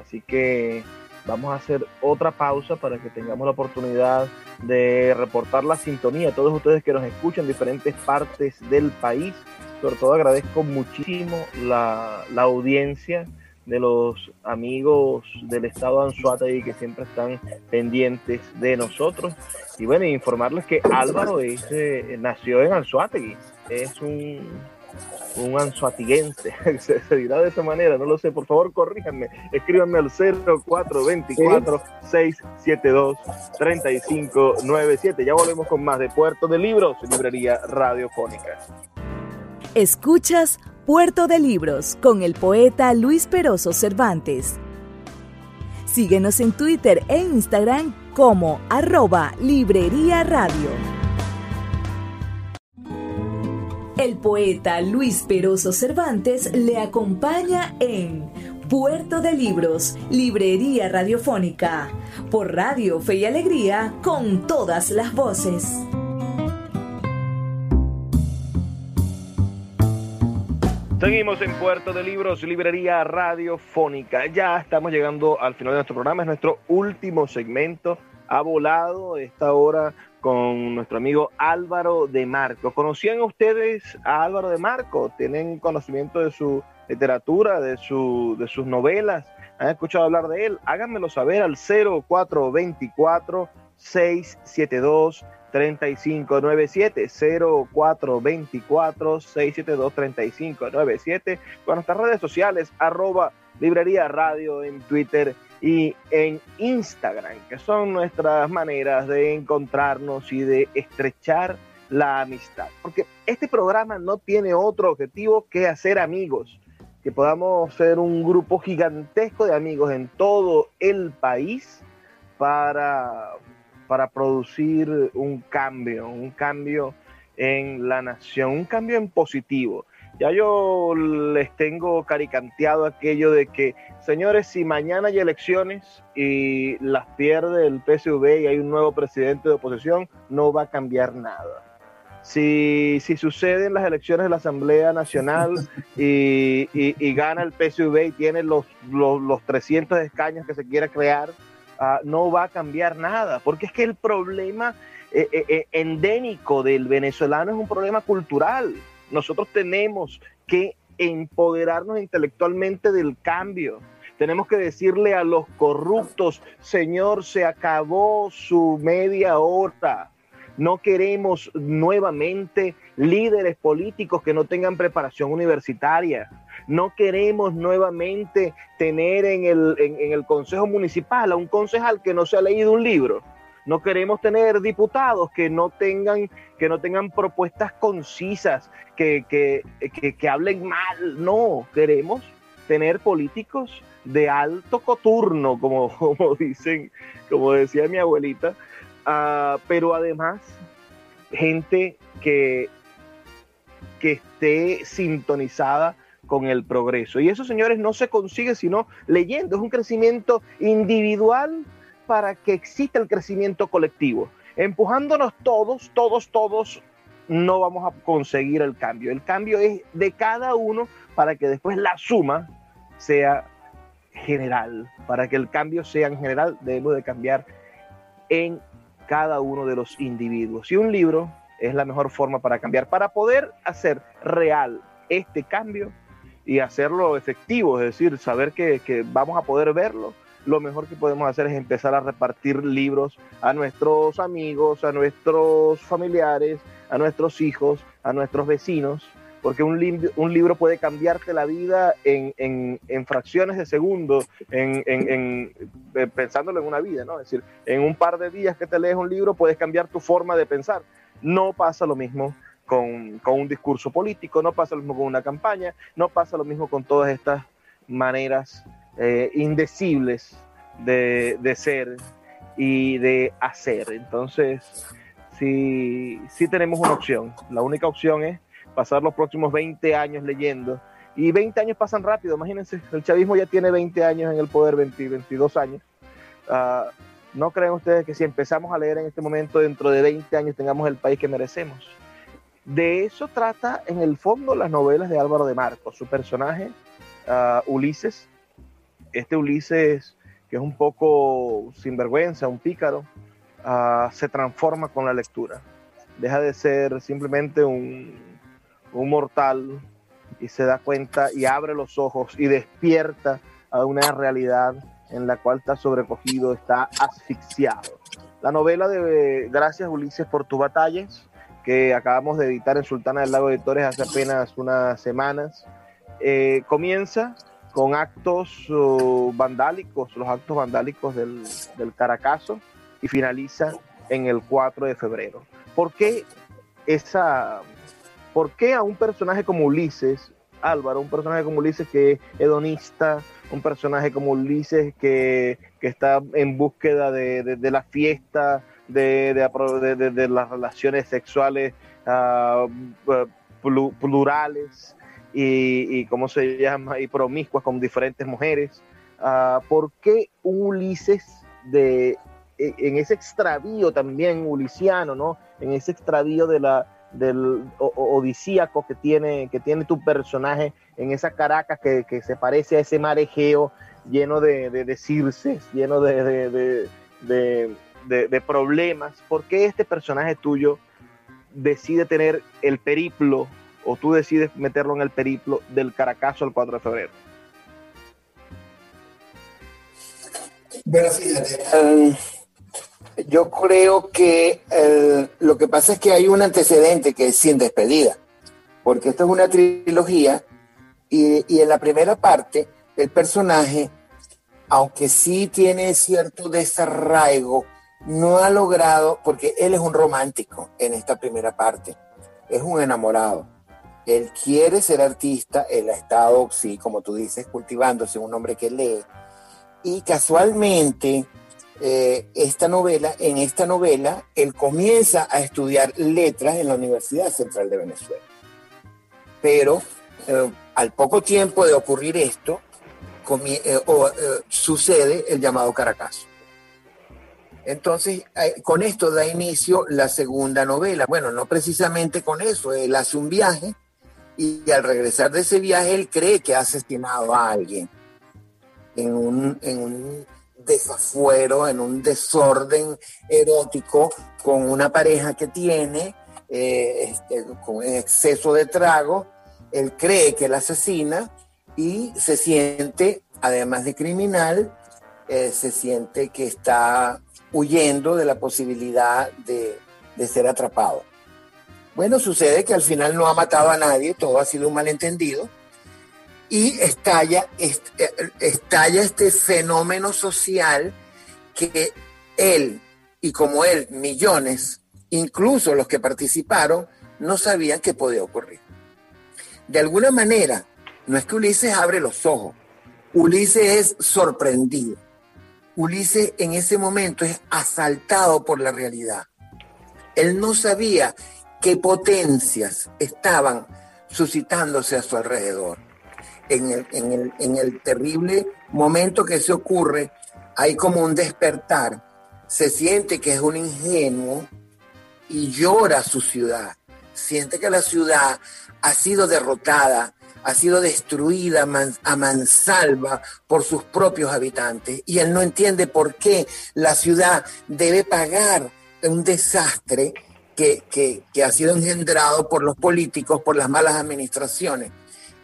así que vamos a hacer otra pausa para que tengamos la oportunidad de reportar la sintonía a todos ustedes que nos escuchan en diferentes partes del país. Sobre todo agradezco muchísimo la, la audiencia de los amigos del estado de y que siempre están pendientes de nosotros. Y bueno, informarles que Álvaro eh, nació en Anzuategui, es un, un anzuatiguense, [laughs] se, dirá de esa manera, no lo sé, por favor corríjanme, escríbanme al 0424-672-3597. Ya volvemos con más de Puerto de Libros, librería radiofónica. Escuchas Puerto de Libros con el poeta Luis Peroso Cervantes. Síguenos en Twitter e Instagram como arroba Librería Radio. El poeta Luis Peroso Cervantes le acompaña en Puerto de Libros, Librería Radiofónica, por Radio Fe y Alegría, con todas las voces. Seguimos en Puerto de Libros, Librería Radiofónica. Ya estamos llegando al final de nuestro programa, es nuestro último segmento. Ha volado esta hora con nuestro amigo Álvaro de Marco. ¿Conocían ustedes a Álvaro de Marco? ¿Tienen conocimiento de su literatura, de, su, de sus novelas? ¿Han escuchado hablar de él? Háganmelo saber al 0424 672 3597 0424 672 3597 con nuestras redes sociales arroba librería radio en Twitter y en Instagram, que son nuestras maneras de encontrarnos y de estrechar la amistad. Porque este programa no tiene otro objetivo que hacer amigos, que podamos ser un grupo gigantesco de amigos en todo el país para para producir un cambio, un cambio en la nación, un cambio en positivo. Ya yo les tengo caricanteado aquello de que, señores, si mañana hay elecciones y las pierde el PSV y hay un nuevo presidente de oposición, no va a cambiar nada. Si, si suceden las elecciones de la Asamblea Nacional [laughs] y, gana el PSV y tiene los, los, los 300 escaños que se quiera crear, Ah, no va a cambiar nada, porque es que el problema eh, eh, eh, endémico del venezolano es un problema cultural. Nosotros tenemos que empoderarnos intelectualmente del cambio. Tenemos que decirle a los corruptos, Señor, se acabó su media hora. No queremos nuevamente líderes políticos que no tengan preparación universitaria. No queremos nuevamente tener en el, en, el Consejo Municipal a un concejal que no se ha leído un libro. No queremos tener diputados que no tengan, que no tengan propuestas concisas, que, que, que, hablen mal. No, queremos tener políticos de alto coturno, como, [laughs] como dicen, como decía mi abuelita, uh, pero además gente que, que esté sintonizada con el progreso. Y eso, señores, no se consigue sino leyendo. Es un crecimiento individual para que exista el crecimiento colectivo. Empujándonos todos, todos, todos, no vamos a conseguir el cambio. El cambio es de cada uno para que después la suma sea general. Para que el cambio sea en general, debemos de cambiar en cada uno de los individuos. Y un libro es la mejor forma para cambiar. Para poder hacer real este cambio y hacerlo efectivo, es decir, saber que, vamos a poder verlo, lo mejor que podemos hacer es empezar a repartir libros a nuestros amigos, a nuestros familiares, a nuestros hijos, a nuestros vecinos, porque un, libro puede cambiarte la vida en, en, en fracciones de segundo, en, eh, pensándolo en una vida, ¿no? Es decir, en un par de días que te lees un libro puedes cambiar tu forma de pensar. No pasa lo mismo con, con, un discurso político, no pasa lo mismo con una campaña, no pasa lo mismo con todas estas maneras eh, indecibles de, de, ser y de hacer. Entonces, sí, sí tenemos una opción. La única opción es pasar los próximos 20 años leyendo. Y 20 años pasan rápido, imagínense, el chavismo ya tiene 20 años en el poder, 20, 22 años. Uh, ¿No creen ustedes que si empezamos a leer en este momento, dentro de 20 años tengamos el país que merecemos? De eso trata en el fondo las novelas de Álvaro de Marcos. Su personaje, uh, Ulises, este Ulises que es un poco sinvergüenza, un pícaro, uh, se transforma con la lectura. Deja de ser simplemente un, mortal y se da cuenta y abre los ojos y despierta a una realidad en la cual está sobrecogido, está asfixiado. La novela de Gracias Ulises por tus batallas, que acabamos de editar en Sultana del Lago Editores hace apenas unas semanas, eh, comienza con actos uh, vandálicos, los actos vandálicos del, del Caracazo, y finaliza en el 4 de febrero. ¿Por qué esa... ¿Por qué a un personaje como Ulises, Álvaro, un personaje como Ulises que es hedonista, un personaje como Ulises que, que está en búsqueda de, de, de la fiesta, de, de, las relaciones sexuales uh, plurales y, y, ¿cómo se llama? Y promiscuas con diferentes mujeres. Uh, ¿Por qué Ulises de, e, en ese extravío también ulisiano, ¿no? En ese extravío de la, del odisíaco que tiene, que tiene tu personaje en esa Caracas que, que se parece a ese mar Egeo lleno de, de, de circes, lleno de, de, problemas. ¿Por qué este personaje tuyo decide tener el periplo o tú decides meterlo en el periplo del Caracazo el 4 de febrero? Bueno, fíjate, um, yo creo que lo que pasa es que hay un antecedente que es sin despedida, porque esto es una trilogía y en la primera parte el personaje, aunque sí tiene cierto desarraigo, no ha logrado, porque él es un romántico en esta primera parte, es un enamorado. Él quiere ser artista, él ha estado, sí, como tú dices, cultivándose, un hombre que lee. Y casualmente, eh, esta novela, en esta novela, él comienza a estudiar letras en la Universidad Central de Venezuela. Pero eh, al poco tiempo de ocurrir esto, eh, o, sucede el llamado Caracazo. Entonces, con esto da inicio la segunda novela. Bueno, no precisamente con eso, él hace un viaje y, al regresar de ese viaje él cree que ha asesinado a alguien en un, en un desafuero, en un desorden erótico con una pareja que tiene, eh, este, con exceso de trago, él cree que la asesina y se siente, además de criminal, eh, se siente que está huyendo de la posibilidad de, de ser atrapado. Bueno, sucede que al final no ha matado a nadie, todo ha sido un malentendido, y estalla, eh, estalla este fenómeno social que él y como él, millones, incluso los que participaron, no sabían que podía ocurrir. De alguna manera, no es que Ulises abre los ojos, Ulises es sorprendido. Ulises en ese momento es asaltado por la realidad. Él no sabía qué potencias estaban suscitándose a su alrededor en el, en el, en el terrible momento que se ocurre, hay como un despertar. Se siente que es un ingenuo y llora su ciudad. Siente que la ciudad ha sido derrotada, ha sido destruida a mansalva por sus propios habitantes. Y él no entiende por qué la ciudad debe pagar un desastre que, ha sido engendrado por los políticos, por las malas administraciones.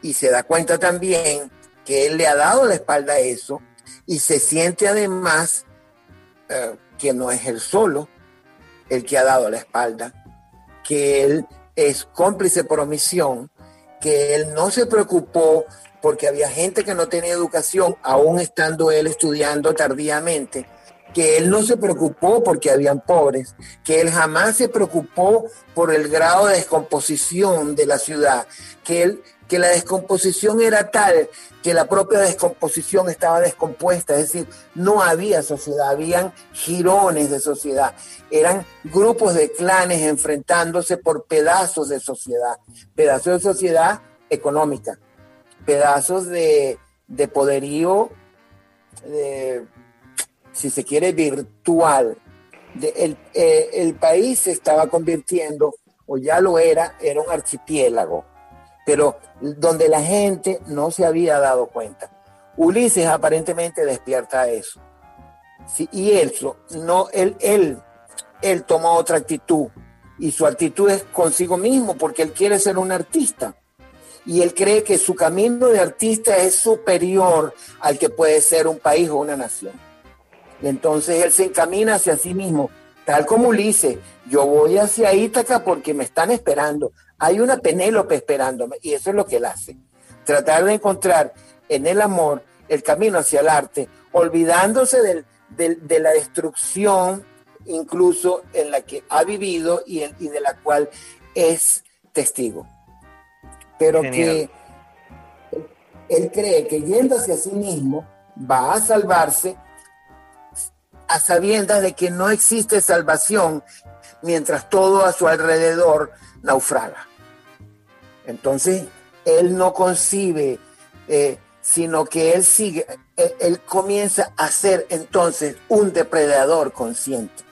Y se da cuenta también que él le ha dado la espalda a eso y se siente además eh, que no es él solo el que ha dado la espalda, que él es cómplice por omisión, que él no se preocupó porque había gente que no tenía educación, aún estando él estudiando tardíamente, que él no se preocupó porque habían pobres, que él jamás se preocupó por el grado de descomposición de la ciudad, que él que la descomposición era tal que la propia descomposición estaba descompuesta, es decir, no había sociedad, habían girones de sociedad, eran grupos de clanes enfrentándose por pedazos de sociedad, pedazos de sociedad económica, pedazos de, poderío, si se quiere, virtual. el, eh, el país se estaba convirtiendo, o ya lo era, era un archipiélago pero donde la gente no se había dado cuenta. Ulises aparentemente despierta eso. y él, no, él, él, él toma otra actitud y su actitud es consigo mismo porque él quiere ser un artista y él cree que su camino de artista es superior al que puede ser un país o una nación. Entonces él se encamina hacia sí mismo, tal como Ulises, yo voy hacia Ítaca porque me están esperando, hay una Penélope esperándome y eso es lo que él hace. Tratar de encontrar en el amor el camino hacia el arte, olvidándose de la destrucción incluso en la que ha vivido y, de la cual es testigo. Pero que él cree que yendo hacia sí mismo va a salvarse a sabiendas de que no existe salvación mientras todo a su alrededor naufraga. Entonces, él no concibe, eh, sino que él sigue, él, él, comienza a ser entonces un depredador consciente.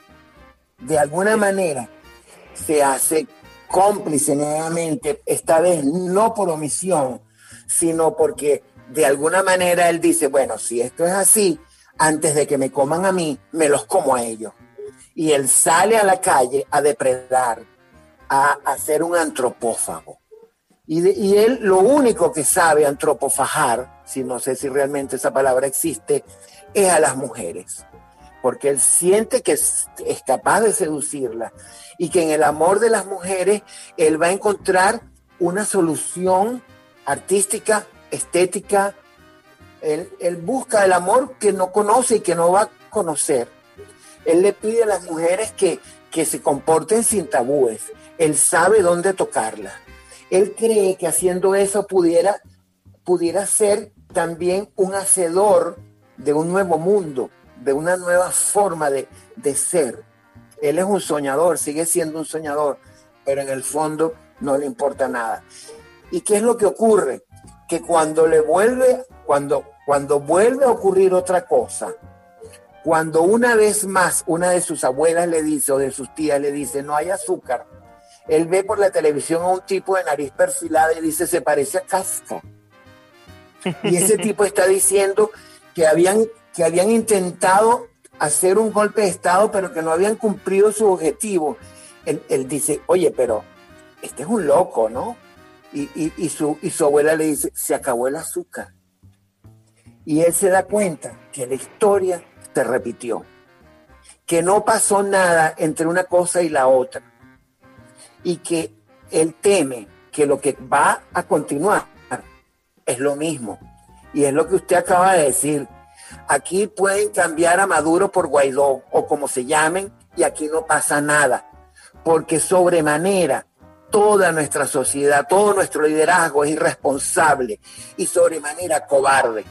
De alguna manera se hace cómplice nuevamente, esta vez no por omisión, sino porque de alguna manera él dice, bueno, si esto es así, antes de que me coman a mí, me los como a ellos. Y él sale a la calle a depredar, a, a ser un antropófago. Y, él lo único que sabe antropofajar, si no sé si realmente esa palabra existe, es a las mujeres. Porque él siente que es, capaz de seducirlas y que en el amor de las mujeres él va a encontrar una solución artística, estética. Él, busca el amor que no conoce y que no va a conocer. Él le pide a las mujeres que, que se comporten sin tabúes. Él sabe dónde tocarla él cree que haciendo eso pudiera, pudiera ser también un hacedor de un nuevo mundo, de una nueva forma de, de ser. Él es un soñador, sigue siendo un soñador, pero en el fondo no le importa nada. ¿Y qué es lo que ocurre? Que cuando le vuelve, cuando, cuando vuelve a ocurrir otra cosa, cuando una vez más una de sus abuelas le dice o de sus tías le dice no hay azúcar, él ve por la televisión a un tipo de nariz perfilada y dice, se parece a Kafka. [laughs] Y ese tipo está diciendo que habían, que habían intentado hacer un golpe de Estado, pero que no habían cumplido su objetivo. Él, dice, oye, pero este es un loco, ¿no? Y, su, y su abuela le dice, se acabó el azúcar. Y él se da cuenta que la historia se repitió, que no pasó nada entre una cosa y la otra y que él teme que lo que va a continuar es lo mismo. Y es lo que usted acaba de decir. Aquí pueden cambiar a Maduro por Guaidó o como se llamen y aquí no pasa nada. Porque sobremanera toda nuestra sociedad, todo nuestro liderazgo es irresponsable y sobremanera cobarde.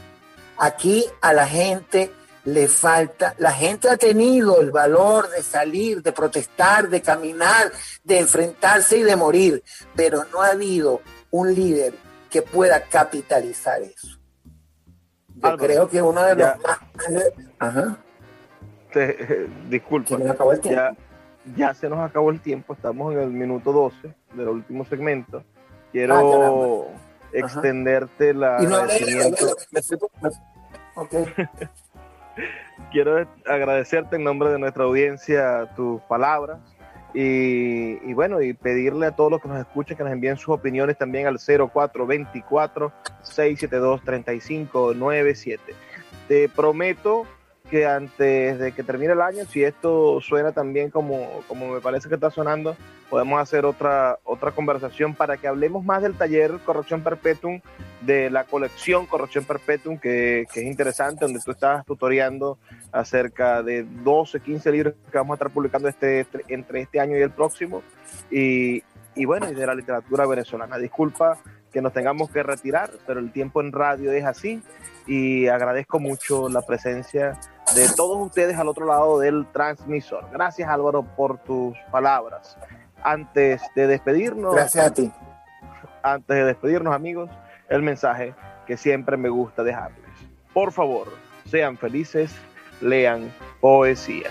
Aquí a la gente le falta, la gente ha tenido el valor de salir, de protestar, de caminar, de enfrentarse y de morir, pero no ha habido un líder que pueda capitalizar eso. Yo creo que uno de los más... Ajá. disculpa, ya, ya, se nos acabó el tiempo, estamos en el minuto 12 del último segmento. Quiero ah, extenderte la... Y no, [laughs] Quiero agradecerte en nombre de nuestra audiencia tus palabras, Y, bueno, y pedirle a todos los que nos escuchen que nos envíen sus opiniones también al 0424-672-3597. Te prometo que antes de que termine el año, si esto suena también como, como me parece que está sonando, podemos hacer otra, otra conversación para que hablemos más del taller Corrección Perpetuum, de la colección Corrección Perpetuum, que, que es interesante, donde tú estás tutoreando acerca de 12, 15 libros que vamos a estar publicando este, entre este año y el próximo, y, y bueno, y de la literatura venezolana. Disculpa que nos tengamos que retirar, pero el tiempo en radio es así y agradezco mucho la presencia de todos ustedes al otro lado del transmisor. Gracias Álvaro por tus palabras. Antes de despedirnos, gracias a ti. Antes de despedirnos amigos, el mensaje que siempre me gusta dejarles. Por favor, sean felices, lean poesía.